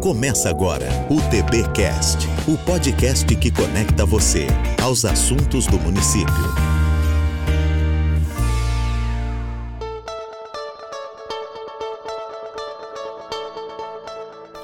Começa agora o TBcast, o podcast que conecta você aos assuntos do município.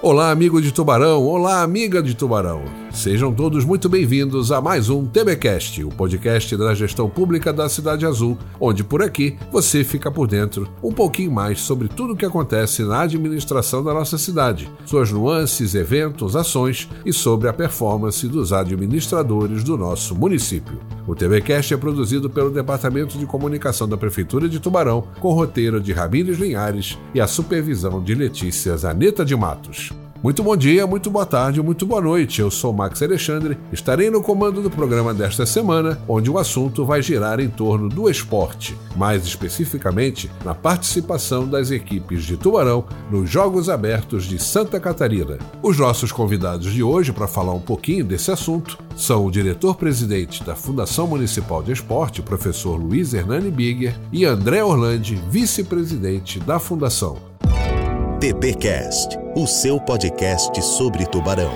Olá, amigo de Tubarão! Olá, amiga de Tubarão! Sejam todos muito bem-vindos a mais um TBcast, o podcast da gestão pública da Cidade Azul, onde por aqui você fica por dentro um pouquinho mais sobre tudo o que acontece na administração da nossa cidade, suas nuances, eventos, ações e sobre a performance dos administradores do nosso município. O TBcast é produzido pelo Departamento de Comunicação da Prefeitura de Tubarão, com roteiro de Ramírez Linhares e a supervisão de Letícia Zaneta de Matos. Muito bom dia, muito boa tarde, muito boa noite. Eu sou Max Alexandre. Estarei no comando do programa desta semana, onde o assunto vai girar em torno do esporte, mais especificamente na participação das equipes de Tubarão nos Jogos Abertos de Santa Catarina. Os nossos convidados de hoje para falar um pouquinho desse assunto são o diretor-presidente da Fundação Municipal de Esporte, professor Luiz Hernani Bigger, e André Orlandi, vice-presidente da Fundação. TBcast, o seu podcast sobre tubarão.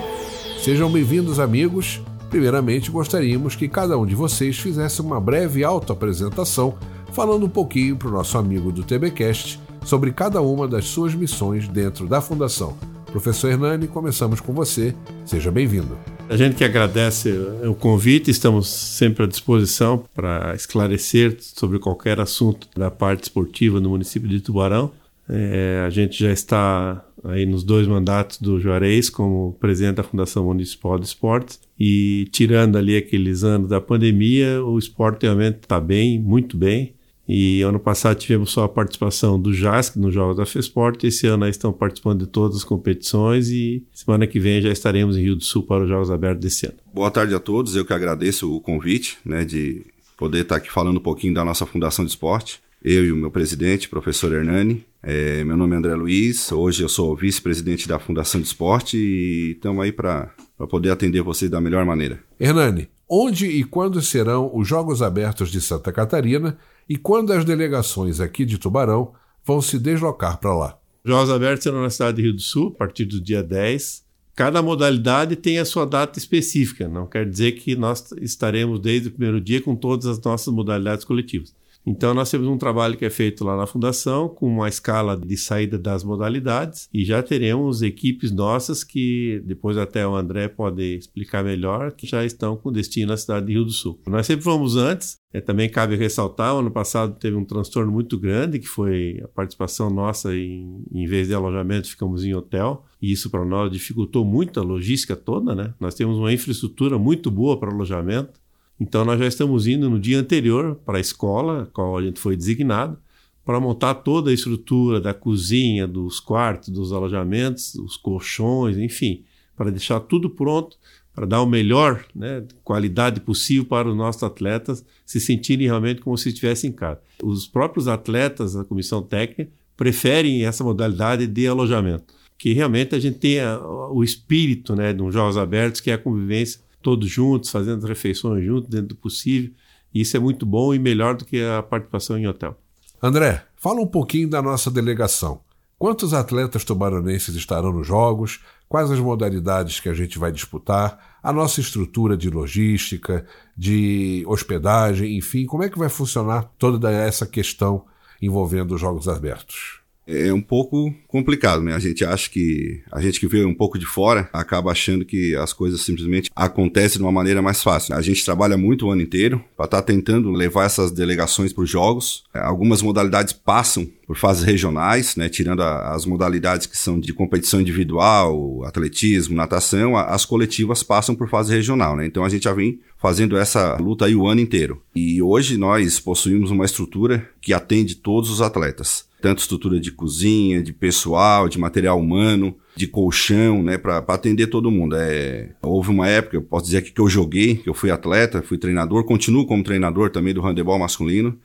Sejam bem-vindos, amigos. Primeiramente, gostaríamos que cada um de vocês fizesse uma breve autoapresentação, falando um pouquinho para o nosso amigo do TBcast sobre cada uma das suas missões dentro da Fundação. Professor Hernani, começamos com você. Seja bem-vindo. A gente que agradece o convite, estamos sempre à disposição para esclarecer sobre qualquer assunto da parte esportiva no município de Tubarão. É, a gente já está aí nos dois mandatos do Juarez como presidente da Fundação Municipal de Esportes e tirando ali aqueles anos da pandemia, o esporte realmente está bem, muito bem. E ano passado tivemos só a participação do JASC nos Jogos da FESPORT. Esse ano aí estão participando de todas as competições e semana que vem já estaremos em Rio do Sul para os Jogos Abertos desse ano. Boa tarde a todos. Eu que agradeço o convite, né, de poder estar aqui falando um pouquinho da nossa Fundação de Esporte eu e o meu presidente, professor Hernani. É, meu nome é André Luiz, hoje eu sou vice-presidente da Fundação de Esporte e estamos aí para poder atender vocês da melhor maneira. Hernani, onde e quando serão os Jogos Abertos de Santa Catarina e quando as delegações aqui de Tubarão vão se deslocar para lá? Jogos Abertos serão na cidade de Rio do Sul, a partir do dia 10. Cada modalidade tem a sua data específica, não quer dizer que nós estaremos desde o primeiro dia com todas as nossas modalidades coletivas. Então, nós temos um trabalho que é feito lá na Fundação, com uma escala de saída das modalidades, e já teremos equipes nossas que, depois até o André pode explicar melhor, que já estão com destino na cidade de Rio do Sul. Nós sempre fomos antes, é, também cabe ressaltar, ano passado teve um transtorno muito grande, que foi a participação nossa em, em vez de alojamento, ficamos em hotel, e isso para nós dificultou muito a logística toda, né? Nós temos uma infraestrutura muito boa para alojamento, então nós já estamos indo no dia anterior para a escola, qual a gente foi designado, para montar toda a estrutura da cozinha, dos quartos, dos alojamentos, os colchões, enfim, para deixar tudo pronto, para dar o melhor né, qualidade possível para os nossos atletas se sentirem realmente como se estivessem em casa. Os próprios atletas da comissão técnica preferem essa modalidade de alojamento, que realmente a gente tenha o espírito né, de um Jogos Abertos, que é a convivência todos juntos, fazendo refeições juntos, dentro do possível. E isso é muito bom e melhor do que a participação em hotel. André, fala um pouquinho da nossa delegação. Quantos atletas tubaronenses estarão nos Jogos? Quais as modalidades que a gente vai disputar? A nossa estrutura de logística, de hospedagem, enfim, como é que vai funcionar toda essa questão envolvendo os Jogos Abertos? É um pouco complicado, né? A gente acha que a gente que vê um pouco de fora acaba achando que as coisas simplesmente acontecem de uma maneira mais fácil. A gente trabalha muito o ano inteiro para estar tá tentando levar essas delegações para os jogos. Algumas modalidades passam por fases regionais, né? Tirando a, as modalidades que são de competição individual, atletismo, natação, a, as coletivas passam por fase regional, né? Então a gente já vem fazendo essa luta aí o ano inteiro. E hoje nós possuímos uma estrutura que atende todos os atletas tanto estrutura de cozinha, de pessoal, de material humano, de colchão, né, para atender todo mundo. É, houve uma época, eu posso dizer aqui que eu joguei, que eu fui atleta, fui treinador, continuo como treinador também do handebol masculino,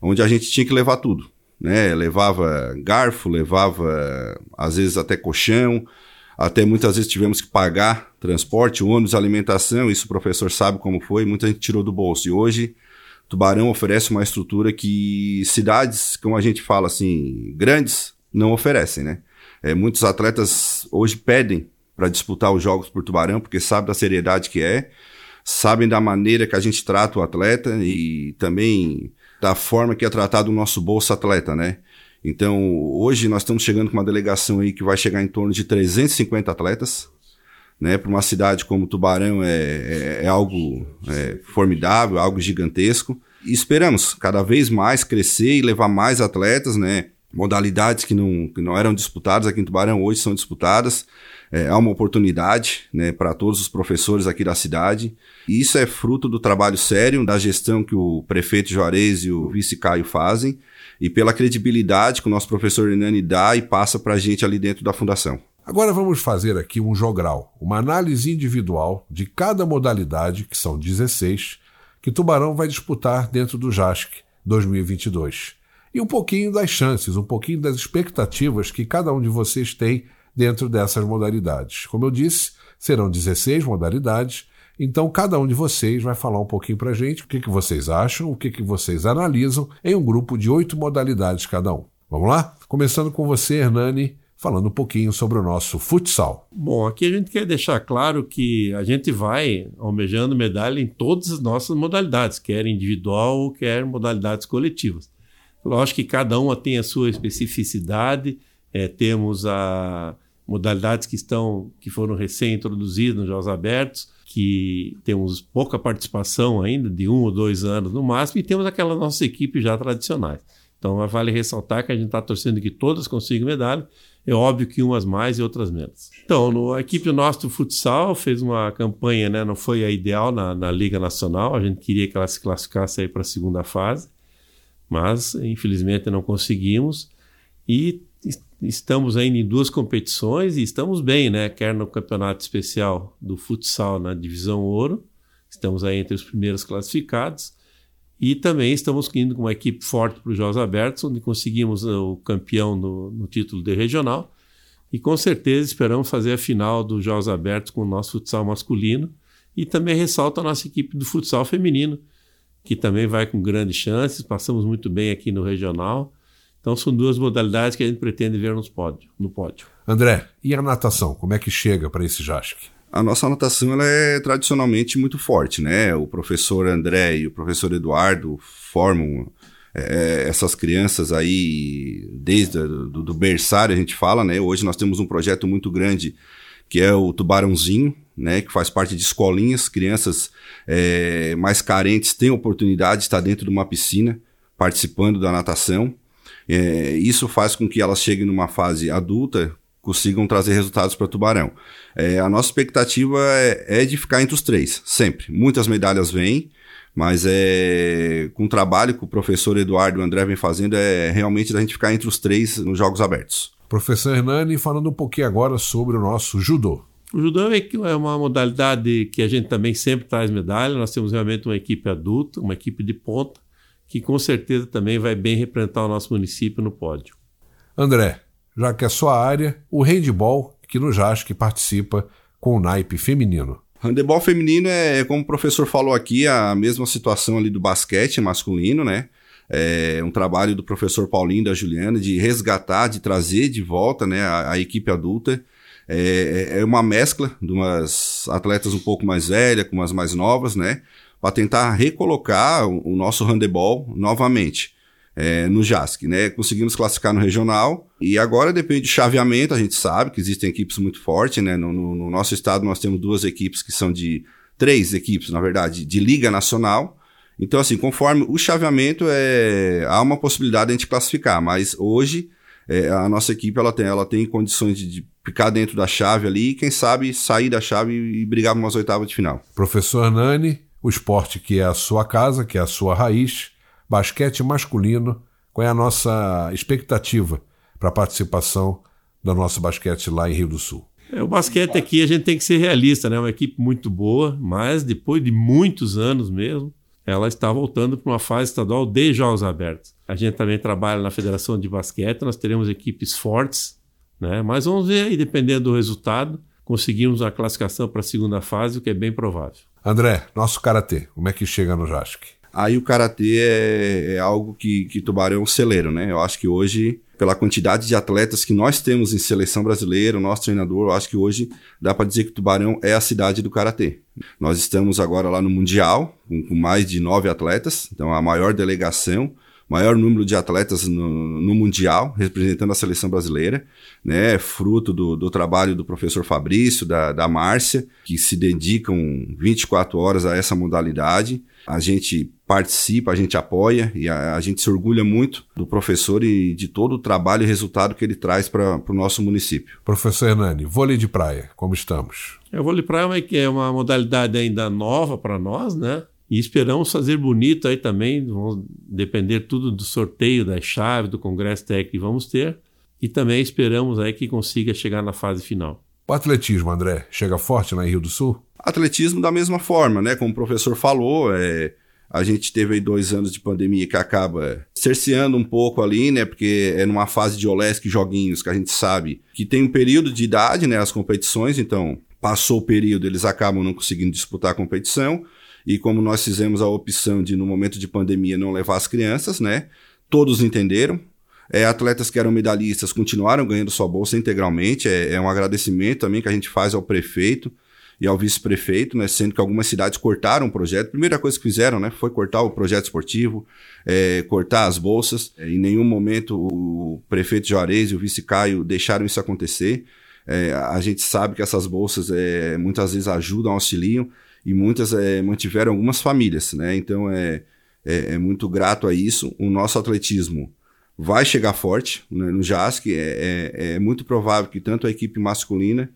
onde a gente tinha que levar tudo, né? Levava garfo, levava às vezes até colchão, até muitas vezes tivemos que pagar transporte, ônibus, alimentação, isso o professor sabe como foi, muita gente tirou do bolso. E hoje Tubarão oferece uma estrutura que cidades, como a gente fala assim, grandes, não oferecem, né? É, muitos atletas hoje pedem para disputar os jogos por Tubarão, porque sabe da seriedade que é, sabem da maneira que a gente trata o atleta e também da forma que é tratado o nosso bolso atleta, né? Então, hoje nós estamos chegando com uma delegação aí que vai chegar em torno de 350 atletas, né? Para uma cidade como Tubarão é, é, é algo é, formidável, algo gigantesco. E esperamos cada vez mais crescer e levar mais atletas, né? Modalidades que não, que não eram disputadas aqui em Tubarão hoje são disputadas. É, uma oportunidade né, para todos os professores aqui da cidade. E isso é fruto do trabalho sério, da gestão que o prefeito Juarez e o vice Caio fazem, e pela credibilidade que o nosso professor Hernani dá e passa para a gente ali dentro da fundação. Agora vamos fazer aqui um jogral, uma análise individual de cada modalidade, que são 16, que Tubarão vai disputar dentro do JASC 2022. E um pouquinho das chances, um pouquinho das expectativas que cada um de vocês tem dentro dessas modalidades. Como eu disse, serão 16 modalidades, então cada um de vocês vai falar um pouquinho para a gente o que, que vocês acham, o que, que vocês analisam em um grupo de oito modalidades cada um. Vamos lá? Começando com você, Hernani falando um pouquinho sobre o nosso futsal. Bom, aqui a gente quer deixar claro que a gente vai almejando medalha em todas as nossas modalidades, quer individual ou quer modalidades coletivas. Lógico que cada uma tem a sua especificidade, é, temos a modalidades que estão que foram recém-introduzidas nos Jogos Abertos, que temos pouca participação ainda, de um ou dois anos no máximo, e temos aquelas nossas equipes já tradicionais. Então vale ressaltar que a gente está torcendo que todas consigam medalha, é óbvio que umas mais e outras menos. Então, no, a equipe nossa do futsal fez uma campanha, né, não foi a ideal na, na Liga Nacional, a gente queria que ela se classificasse aí para a segunda fase, mas infelizmente não conseguimos. E estamos ainda em duas competições e estamos bem, né? Quer no campeonato especial do futsal na divisão ouro, estamos aí entre os primeiros classificados, e também estamos indo com uma equipe forte para os Jogos Abertos, onde conseguimos eh, o campeão no, no, título de regional. E com certeza esperamos fazer a final dos Jogos Abertos com o nosso futsal masculino. E também ressalto a nossa equipe do futsal feminino, que também vai com grandes chances. Passamos muito bem aqui no regional. Então são duas modalidades que a gente pretende ver nos pódio, no pódio. André, e a natação? Como é que chega para esse JASC? A nossa anotação ela é tradicionalmente muito forte, né? O professor André e o professor Eduardo formam é, essas crianças aí desde do, do berçário a gente fala, né? Hoje nós temos um projeto muito grande que é o Tubarãozinho, né? Que faz parte de escolinhas, crianças é, mais carentes têm oportunidade de estar dentro de uma piscina participando da natação. É, isso faz com que elas cheguem numa fase adulta consigam trazer resultados para Tubarão. É, a nossa expectativa é, é, de ficar entre os três, sempre. Muitas medalhas vêm, mas é com o trabalho que o professor Eduardo e o André vem fazendo, é realmente da gente ficar entre os três nos Jogos Abertos. Professor Hernani, falando um pouquinho agora sobre o nosso judô. O judô é, é uma modalidade que a gente também sempre traz medalha. Nós temos realmente uma equipe adulta, uma equipe de ponta, que com certeza também vai bem representar o nosso município no pódio. André, já que é sua área, o handball, que no JASC participa com o naipe feminino. Handebol feminino é, como o professor falou aqui, a mesma situação ali do basquete masculino, né? É um trabalho do professor Paulinho da Juliana de resgatar, de trazer de volta né, a, a equipe adulta. É, é, é uma mescla de umas atletas um pouco mais velhas com umas mais novas, né? Para tentar recolocar o, o nosso handebol novamente é, no JASC, né? Conseguimos classificar no regional e agora depende de chaveamento, a gente sabe que existem equipes muito fortes, né? No, no, no, nosso estado nós temos duas equipes que são de três equipes, na verdade, de liga nacional. Então, assim, conforme o chaveamento é há uma possibilidade de a gente classificar, mas hoje é, a nossa equipe ela tem, ela tem condições de, de ficar dentro da chave ali e quem sabe sair da chave e brigar para umas oitavas de final. Professor Nani, o esporte que é a sua casa, que é a sua raiz basquete masculino, qual é a nossa expectativa para a participação do nosso basquete lá em Rio do Sul? É, o basquete aqui a gente tem que ser realista, né? É uma equipe muito boa, mas depois de muitos anos mesmo, ela está voltando para uma fase estadual de jogos abertos. A gente também trabalha na Federação de Basquete, nós teremos equipes fortes, né? Mas vamos ver aí, dependendo do resultado, conseguimos a classificação para a segunda fase, o que é bem provável. André, nosso karatê, como é que chega no JASC? Aí o karatê é, é algo que, que Tubarão é um celeiro, né? Eu acho que hoje pela quantidade de atletas que nós temos em seleção brasileira, o nosso treinador, eu acho que hoje dá para dizer que Tubarão é a cidade do karatê. Nós estamos agora lá no Mundial, com, com mais de nove atletas, então a maior delegação maior número de atletas no, no, Mundial, representando a seleção brasileira, né? Fruto do, do trabalho do professor Fabrício, da, da Márcia, que se dedicam 24 horas a essa modalidade. A gente participa, a gente apoia e a, a, gente se orgulha muito do professor e de todo o trabalho e resultado que ele traz para o nosso município. Professor Hernani, vôlei de praia, como estamos? É, o vôlei de praia é uma modalidade ainda nova para nós, né? E esperamos fazer bonito aí também, vamos depender tudo do sorteio das chaves, do congresso técnico que vamos ter. E também esperamos aí que consiga chegar na fase final. O atletismo, André, chega forte na Rio do Sul? Atletismo da mesma forma, né? Como o professor falou, é, a gente teve aí dois anos de pandemia que acaba cerceando um pouco ali, né? Porque é numa fase de Olesc joguinhos que a gente sabe que tem um período de idade, né? As competições, então passou o período, eles acabam não conseguindo disputar a competição. E como nós fizemos a opção de, no momento de pandemia, não levar as crianças, né? Todos entenderam. É, atletas que eram medalhistas continuaram ganhando sua bolsa integralmente. É, é um agradecimento também que a gente faz ao prefeito e ao vice-prefeito, né, sendo que algumas cidades cortaram o projeto. A primeira coisa que fizeram né, foi cortar o projeto esportivo, é, cortar as bolsas. É, em nenhum momento o prefeito Juarez e o vice Caio deixaram isso acontecer. É, a gente sabe que essas bolsas é, muitas vezes ajudam, auxiliam, e muitas é, mantiveram algumas famílias, né? Então é, é, é, muito grato a isso. O nosso atletismo vai chegar forte né? no JASC. É, é, é, muito provável que tanto a equipe masculina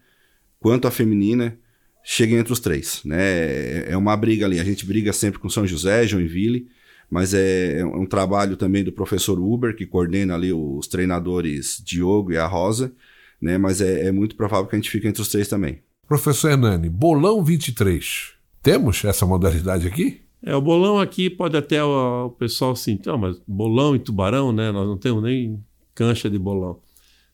quanto a feminina cheguem entre os três, né? É, é uma briga ali. A gente briga sempre com São José, Joinville, mas é, um trabalho também do professor Uber, que coordena ali os treinadores Diogo e a Rosa, né? Mas é muito provável que a gente fique entre os três também. Professor Hernani, Bolão 23 temos essa modalidade aqui? É, o bolão aqui pode até o, o pessoal assim, então, mas bolão e tubarão, né? Nós não temos nem cancha de bolão.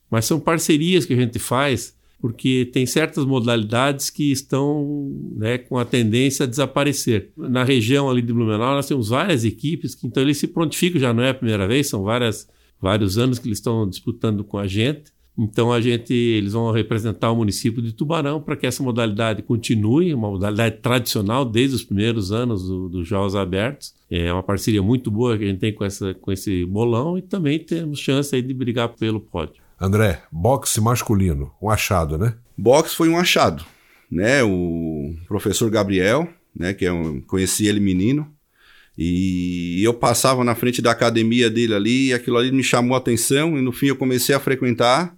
Mas são parcerias que a gente faz porque tem certas modalidades que estão né, com a tendência a desaparecer. Na região ali de Blumenau, nós temos várias equipes que então eles se prontificam, já não é a primeira vez, são várias, vários anos que eles estão disputando com a gente. Então a gente, eles vão representar o município de Tubarão para que essa modalidade continue, uma modalidade tradicional desde os primeiros anos dos do Jogos Abertos. É uma parceria muito boa que a gente tem com, essa, com esse bolão e também temos chance aí de brigar pelo pódio. André, boxe masculino, um achado, né? Boxe foi um achado, né? O professor Gabriel, né, que é um, conheci ele menino, e eu passava na frente da academia dele ali, e aquilo ali me chamou a atenção, e no fim eu comecei a frequentar,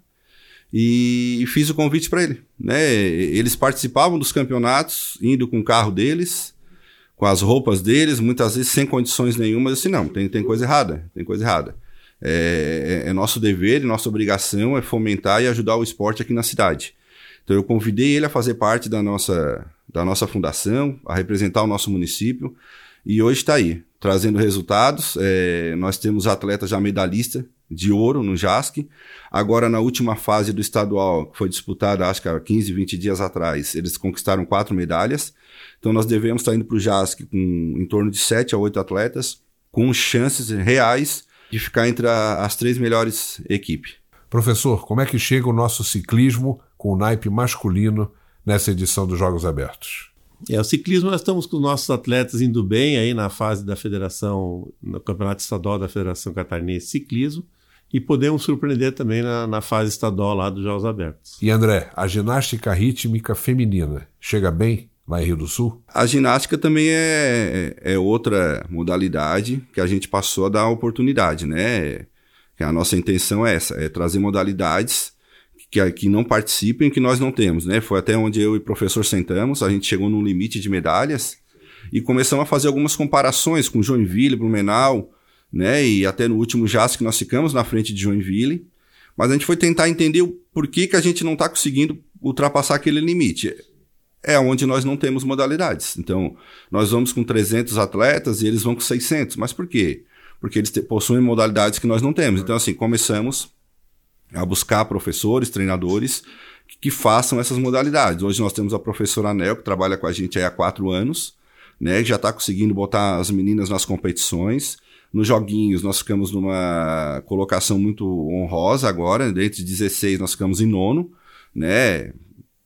e fiz o convite para ele. Né? Eles participavam dos campeonatos, indo com o carro deles, com as roupas deles, muitas vezes sem condições nenhuma. Eu disse: não, tem, tem coisa errada, tem coisa errada. É, é, é nosso dever, nossa obrigação é fomentar e ajudar o esporte aqui na cidade. Então eu convidei ele a fazer parte da nossa, da nossa fundação, a representar o nosso município, e hoje está aí, trazendo resultados. É, nós temos atletas já medalhista de ouro no JASC. Agora, na última fase do estadual, que foi disputada, acho que há 15, 20 dias atrás, eles conquistaram quatro medalhas. Então, nós devemos estar indo para o JASC com em torno de sete a oito atletas, com chances reais de ficar entre a, as três melhores equipes. Professor, como é que chega o nosso ciclismo com o naipe masculino nessa edição dos Jogos Abertos? É, o ciclismo nós estamos com os nossos atletas indo bem aí na fase da federação, no campeonato estadual da Federação Catarinense de Ciclismo e podemos surpreender também na, na, fase estadual lá dos Jogos Abertos. E André, a ginástica rítmica feminina chega bem lá em Rio do Sul? A ginástica também é, é outra modalidade que a gente passou a dar oportunidade, né? Que a nossa intenção é essa, é trazer modalidades que, que não participem que nós não temos, né? Foi até onde eu e o professor sentamos, a gente chegou num limite de medalhas e começamos a fazer algumas comparações com Joinville, Blumenau, né? E até no último JAS que nós ficamos na frente de Joinville. Mas a gente foi tentar entender o porquê que a gente não está conseguindo ultrapassar aquele limite. É onde nós não temos modalidades. Então, nós vamos com 300 atletas e eles vão com 600. Mas por quê? Porque eles possuem modalidades que nós não temos. Então, assim, começamos a buscar professores, treinadores que, façam essas modalidades. Hoje nós temos a professora Anel, que trabalha com a gente há quatro anos, né? Já está conseguindo botar as meninas nas competições. Nos joguinhos, nós ficamos numa colocação muito honrosa agora. Dentre 16, nós ficamos em nono, né?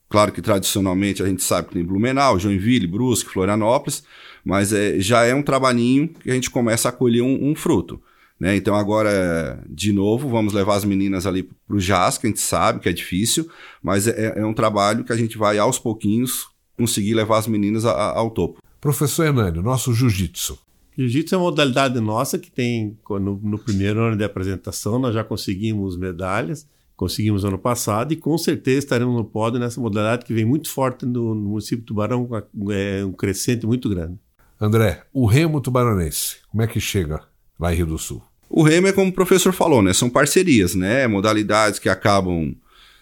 Claro que tradicionalmente a gente sabe que tem Blumenau, Joinville, Brusque, Florianópolis, mas é, já é um trabalhinho que a gente começa a colher um, um fruto. Né? Então agora, de novo, vamos levar as meninas ali para o JAS, que a gente sabe que é difícil, mas é, é, um trabalho que a gente vai aos pouquinhos conseguir levar as meninas a, a, ao topo. Professor Hernani, nosso jiu-jitsu. Jiu-jitsu é uma modalidade nossa que tem, no, no primeiro ano de apresentação, nós já conseguimos medalhas, conseguimos ano passado e com certeza estaremos no pódio nessa modalidade que vem muito forte no, no município de Tubarão, é um crescente muito grande. André, o remo tubaronense, como é que chega lá em Rio do Sul? O remo é como o professor falou, né? São parcerias, né? Modalidades que acabam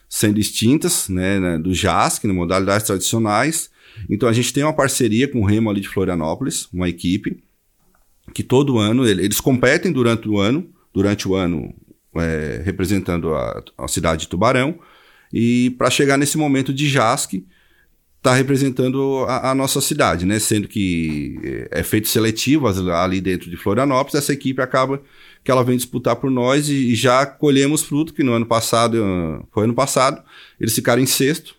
sendo extintas, né? né do JASC, né? modalidades tradicionais. Então a gente tem uma parceria com o remo ali de Florianópolis, uma equipe que todo ano eles competem durante o ano, durante o ano é, representando a, a, cidade de Tubarão e para chegar nesse momento de JASC está representando a, a, nossa cidade, né? Sendo que é, é feito seletivo ali dentro de Florianópolis, essa equipe acaba que ela vem disputar por nós e, e já colhemos fruto que no ano passado, foi ano passado, eles ficaram em sexto,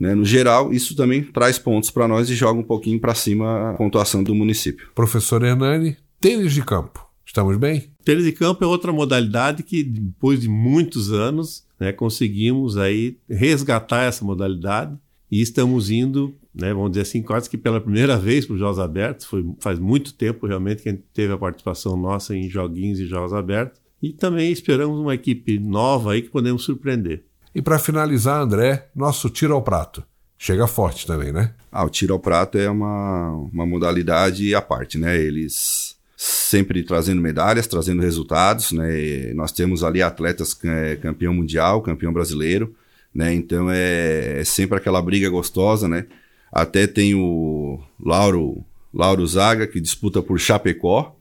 né? No geral, isso também traz pontos para nós e joga um pouquinho para cima a pontuação do município. Professor Hernani, tênis de campo, estamos bem? Tênis de campo é outra modalidade que depois de muitos anos, né, conseguimos aí resgatar essa modalidade e estamos indo, né, vamos dizer assim, quase que pela primeira vez para os Jogos Abertos. Foi, faz muito tempo realmente que a gente teve a participação nossa em joguinhos e Jogos Abertos. E também esperamos uma equipe nova aí que podemos surpreender. E para finalizar, André, nosso tiro ao prato. Chega forte também, né? Ah, o tiro ao prato é uma, uma modalidade à parte, né? Eles sempre trazendo medalhas, trazendo resultados, né? nós temos ali atletas é, campeão mundial, campeão brasileiro, né? Então é, é, sempre aquela briga gostosa, né? Até tem o Lauro, Lauro Zaga, que disputa por Chapecó,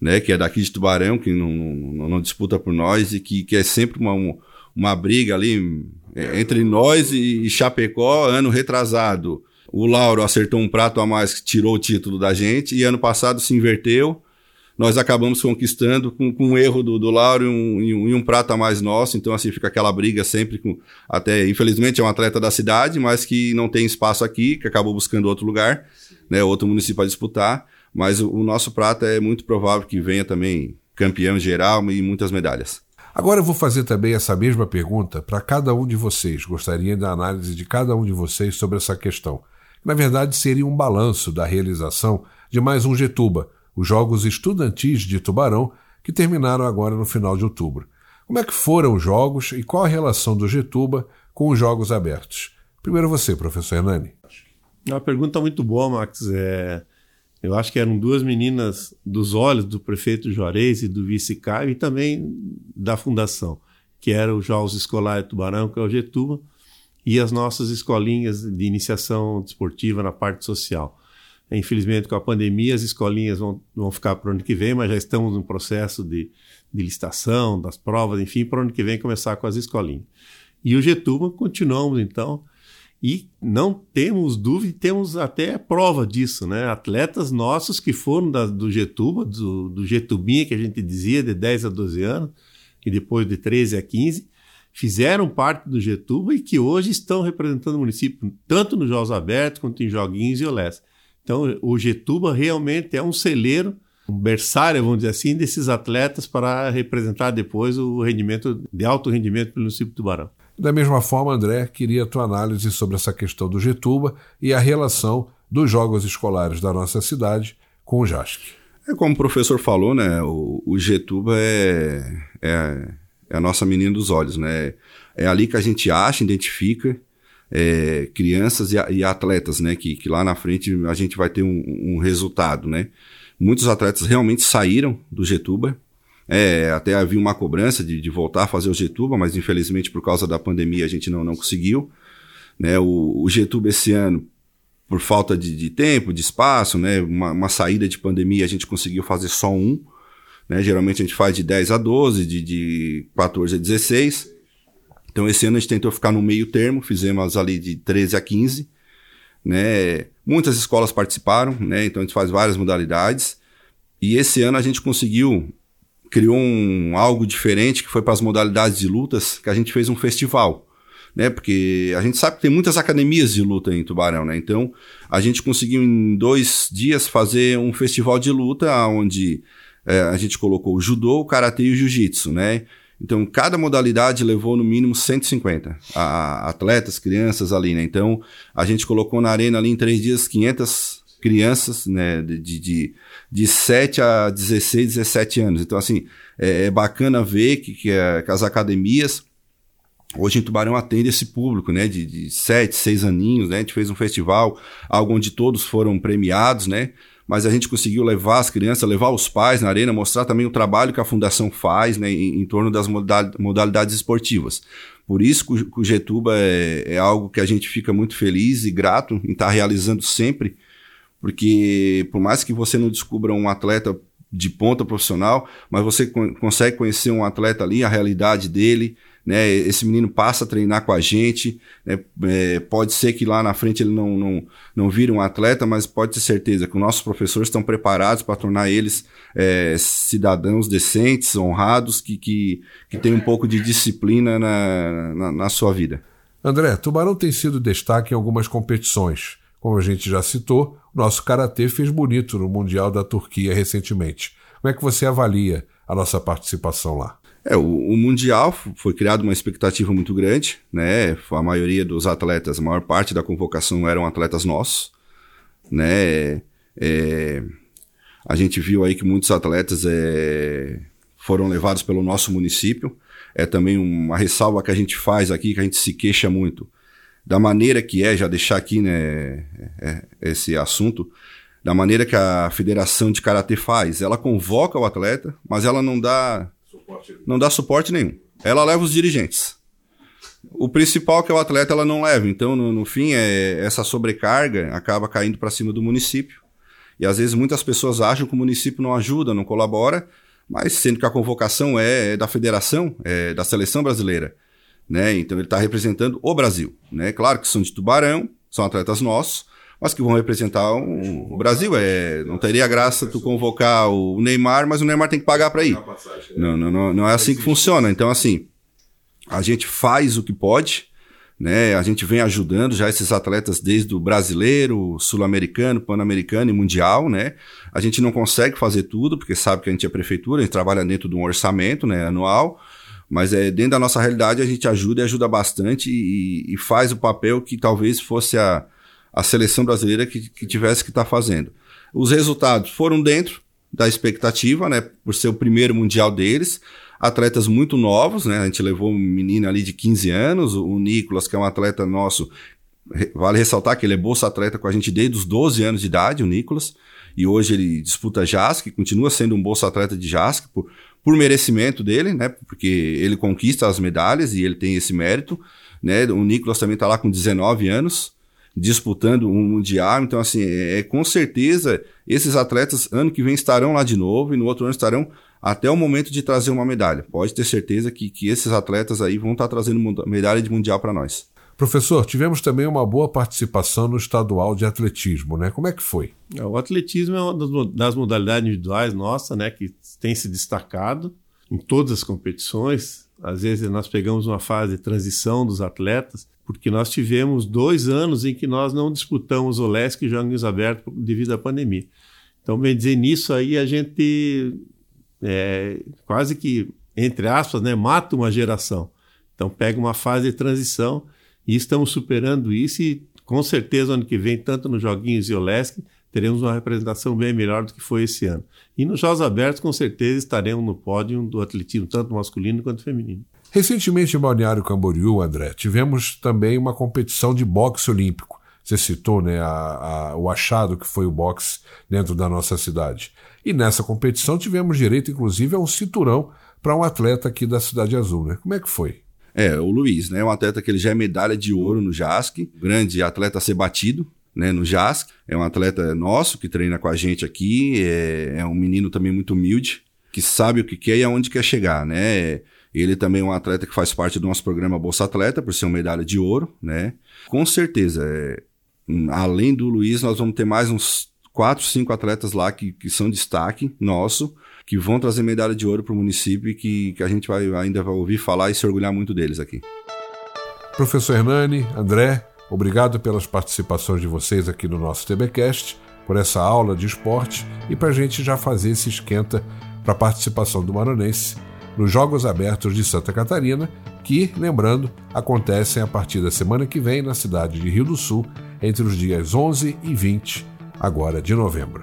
né? Que é daqui de Tubarão, que não, não, não disputa por nós e que, que é sempre uma, uma briga ali é, entre nós e, Chapecó, ano retrasado. O Lauro acertou um prato a mais que tirou o título da gente e ano passado se inverteu nós acabamos conquistando com, com um erro do, do Lauro e um, e, um, e um prato a mais nosso. Então, assim, fica aquela briga sempre com. Até, infelizmente, é um atleta da cidade, mas que não tem espaço aqui, que acabou buscando outro lugar, né, outro município a disputar. Mas o, o nosso prato é muito provável que venha também campeão geral e muitas medalhas. Agora eu vou fazer também essa mesma pergunta para cada um de vocês. Gostaria da análise de cada um de vocês sobre essa questão. Na verdade, seria um balanço da realização de mais um Getuba, os Jogos Estudantis de Tubarão, que terminaram agora no final de outubro. Como é que foram os jogos e qual a relação do Getuba com os Jogos Abertos? Primeiro você, professor Hernani. É uma pergunta muito boa, Max. É, eu acho que eram duas meninas dos olhos do prefeito Juarez e do vice Caio e também da fundação, que eram os Jogos Escolares de Tubarão, que é o Getuba, e as nossas escolinhas de iniciação desportiva na parte social. Infelizmente, com a pandemia, as escolinhas vão, vão ficar para o ano que vem, mas já estamos no processo de, de licitação, das provas, enfim, para o ano que vem começar com as escolinhas. E o Getuba, continuamos então, e não temos dúvida, temos até prova disso, né? Atletas nossos que foram da, do Getuba, do, do Getubinha, que a gente dizia, de 10 a 12 anos, e depois de 13 a 15, fizeram parte do Getuba e que hoje estão representando o município, tanto nos Jogos Abertos quanto em Joguinhos e Olés. Então, o Getuba realmente é um celeiro, um berçário, vamos dizer assim, desses atletas para representar depois o rendimento de alto rendimento pelo município de Tubarão. Da mesma forma, André, queria a tua análise sobre essa questão do Getuba e a relação dos jogos escolares da nossa cidade com o JASC. É como o professor falou, né? O, o Getuba é, é, é, a nossa menina dos olhos, né? É ali que a gente acha, identifica é, crianças e, e, atletas, né? Que, que lá na frente a gente vai ter um, um resultado, né? Muitos atletas realmente saíram do Getuba. É, até havia uma cobrança de, de, voltar a fazer o Getuba, mas infelizmente por causa da pandemia a gente não, não conseguiu. Né? O, o Getuba esse ano, por falta de, de tempo, de espaço, né? Uma, uma, saída de pandemia, a gente conseguiu fazer só um. Né? Geralmente a gente faz de 10 a 12, de, de 14 a 16. Então esse ano a gente tentou ficar no meio termo, fizemos ali de 13 a 15, né? Muitas escolas participaram, né? Então a gente faz várias modalidades. E esse ano a gente conseguiu criou um algo diferente que foi para as modalidades de lutas, que a gente fez um festival, né? Porque a gente sabe que tem muitas academias de luta em Tubarão, né? Então a gente conseguiu em dois dias fazer um festival de luta onde é, a gente colocou o judô, o karatê e o jiu-jitsu, né? Então, cada modalidade levou no mínimo 150 a, a, atletas, crianças ali, né? Então, a gente colocou na arena ali em três dias 500 crianças, né, de, de, de 7 a 16, 17 anos. Então, assim, é, é bacana ver que, que, é, que, as academias, hoje em Tubarão, atendem esse público, né, de, de 7, 6 aninhos, né, a gente fez um festival, algo onde todos foram premiados, né, mas a gente conseguiu levar as crianças, levar os pais na arena, mostrar também o trabalho que a fundação faz né, em, em torno das modalidades esportivas. Por isso que o Getuba é, é, algo que a gente fica muito feliz e grato em estar realizando sempre, porque por mais que você não descubra um atleta de ponta profissional, mas você consegue conhecer um atleta ali, a realidade dele, né? Esse menino passa a treinar com a gente, né? é, pode ser que lá na frente ele não, não, não vire um atleta, mas pode ter certeza que os nossos professores estão preparados para tornar eles é, cidadãos decentes, honrados, que, que, que têm um pouco de disciplina na, na, na sua vida. André, Tubarão tem sido destaque em algumas competições. Como a gente já citou, nosso karatê fez bonito no Mundial da Turquia recentemente. Como é que você avalia a nossa participação lá? É, o, o, Mundial foi criado uma expectativa muito grande, né? A maioria dos atletas, a maior parte da convocação eram atletas nossos, né? É, a gente viu aí que muitos atletas é, foram levados pelo nosso município. É também uma ressalva que a gente faz aqui, que a gente se queixa muito da maneira que é, já deixar aqui né, é, é, esse assunto, da maneira que a Federação de Karatê faz. Ela convoca o atleta, mas ela não dá suporte, não dá suporte nenhum. Ela leva os dirigentes. O principal que é o atleta ela não leva. Então, no, no fim, é, essa sobrecarga acaba caindo para cima do município. E às vezes muitas pessoas acham que o município não ajuda, não colabora, mas sendo que a convocação é, é da federação, é da seleção brasileira né? Então ele está representando o Brasil, né? Claro que são de Tubarão, são atletas nossos, mas que vão representar o, o Brasil. É, não teria graça tu convocar o Neymar, mas o Neymar tem que pagar para ir. Não, não, não, não é assim que funciona. Então assim, a gente faz o que pode, né? A gente vem ajudando já esses atletas desde o brasileiro, sul-americano, pan-americano e mundial, né? A gente não consegue fazer tudo porque sabe que a gente é prefeitura, a gente trabalha dentro de um orçamento, né, anual. Mas é, dentro da nossa realidade a gente ajuda e ajuda bastante e, e faz o papel que talvez fosse a, a seleção brasileira que, que tivesse que estar tá fazendo. Os resultados foram dentro da expectativa, né? Por ser o primeiro mundial deles. Atletas muito novos, né? A gente levou um menino ali de 15 anos, o Nicolas, que é um atleta nosso. Vale ressaltar que ele é bolsa atleta com a gente desde os 12 anos de idade, o Nicolas. E hoje ele disputa JASC, continua sendo um bolsa atleta de JASC por, por merecimento dele, né? Porque ele conquista as medalhas e ele tem esse mérito, né? O Nicolas também está lá com 19 anos disputando um mundial, então assim, é, é, com certeza esses atletas ano que vem estarão lá de novo e no outro ano estarão até o momento de trazer uma medalha. Pode ter certeza que, que esses atletas aí vão estar tá trazendo medalha de mundial para nós. Professor, tivemos também uma boa participação no estadual de atletismo, né? Como é que foi? É, o atletismo é uma das modalidades individuais nossa, né, que tem se destacado em todas as competições. Às vezes nós pegamos uma fase de transição dos atletas, porque nós tivemos dois anos em que nós não disputamos o LESC e Jogos Abertos devido à pandemia. Então, bem dizer, nisso aí a gente é, quase que, entre aspas, né, mata uma geração. Então, pega uma fase de transição e estamos superando isso e com certeza ano que vem, tanto nos Joguinhos e Olesc, teremos uma representação bem melhor do que foi esse ano. E nos Jogos Abertos, com certeza, estaremos no pódio do atletismo, tanto masculino quanto feminino. Recentemente em Balneário Camboriú, André, tivemos também uma competição de boxe olímpico. Você citou né, a, a, o achado que foi o boxe dentro da nossa cidade. E nessa competição tivemos direito, inclusive, a um cinturão para um atleta aqui da Cidade Azul. Né? Como é que foi? É, o Luiz, né? Um atleta que ele já é medalha de ouro no JASC, grande atleta a ser batido, né, no JASC. É um atleta nosso que treina com a gente aqui, é, é um menino também muito humilde, que sabe o que quer e aonde quer chegar, né? Ele também é um atleta que faz parte do nosso programa Bolsa Atleta, por ser uma medalha de ouro, né? Com certeza, é, além do Luiz, nós vamos ter mais uns quatro, cinco atletas lá que, que são destaque nosso, que vão trazer medalha de ouro para o município e que, que a gente vai, ainda vai ouvir falar e se orgulhar muito deles aqui. Professor Hernani, André, obrigado pelas participações de vocês aqui no nosso TBcast, por essa aula de esporte e para a gente já fazer esse esquenta para a participação do Maranense nos Jogos Abertos de Santa Catarina, que, lembrando, acontecem a partir da semana que vem na cidade de Rio do Sul, entre os dias 11 e 20, agora de novembro.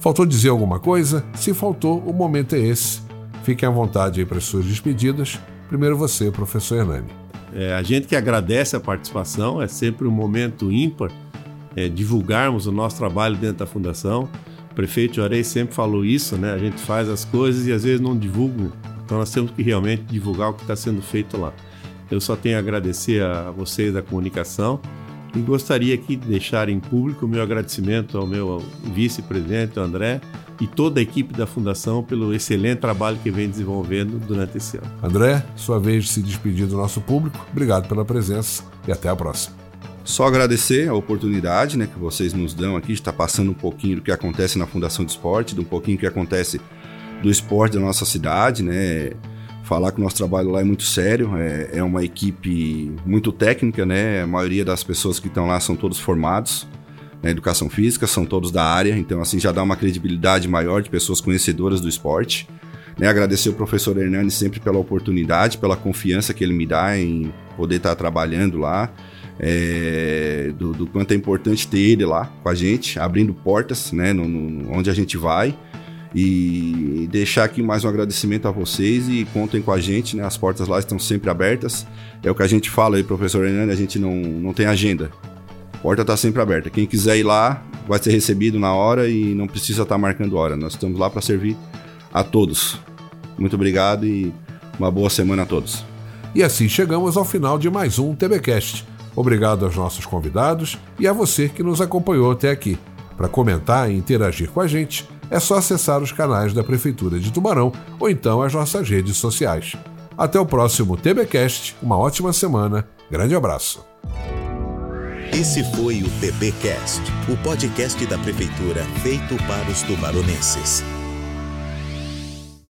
Faltou dizer alguma coisa? Se faltou, o momento é esse. Fiquem à vontade aí para as suas despedidas. Primeiro você, professor Hernani. É, a gente que agradece a participação, é sempre um momento ímpar é, divulgarmos o nosso trabalho dentro da Fundação. O prefeito Juarez sempre falou isso, né? A gente faz as coisas e às vezes não divulga então nós temos que realmente divulgar o que está sendo feito lá. Eu só tenho a agradecer a vocês da comunicação e gostaria aqui de deixar em público o meu agradecimento ao meu vice-presidente, André, e toda a equipe da Fundação pelo excelente trabalho que vem desenvolvendo durante esse ano. André, sua vez de se despedir do nosso público. Obrigado pela presença e até a próxima. Só agradecer a oportunidade né, que vocês nos dão aqui de estar passando um pouquinho do que acontece na Fundação de Esporte, de um pouquinho do que acontece do esporte da nossa cidade, né? Falar que o nosso trabalho lá é muito sério, é, é uma equipe muito técnica, né? A maioria das pessoas que estão lá são todos formados na educação física, são todos da área, então assim já dá uma credibilidade maior de pessoas conhecedoras do esporte. Né, agradecer o professor Hernani sempre pela oportunidade, pela confiança que ele me dá em poder estar trabalhando lá, é, do, do, quanto é importante ter ele lá com a gente, abrindo portas, né, no, no, onde a gente vai. E deixar aqui mais um agradecimento a vocês e contem com a gente, né? As portas lá estão sempre abertas. É o que a gente fala aí, professor Hernani, a gente não, não tem agenda. A porta está sempre aberta. Quem quiser ir lá vai ser recebido na hora e não precisa estar tá marcando hora. Nós estamos lá para servir a todos. Muito obrigado e uma boa semana a todos. E assim chegamos ao final de mais um TBcast. Obrigado aos nossos convidados e a você que nos acompanhou até aqui. Para comentar e interagir com a gente, é só acessar os canais da Prefeitura de Tubarão ou então as nossas redes sociais. Até o próximo TBcast, uma ótima semana, grande abraço. Esse foi o TBcast, o podcast da Prefeitura feito para os tubaronenses.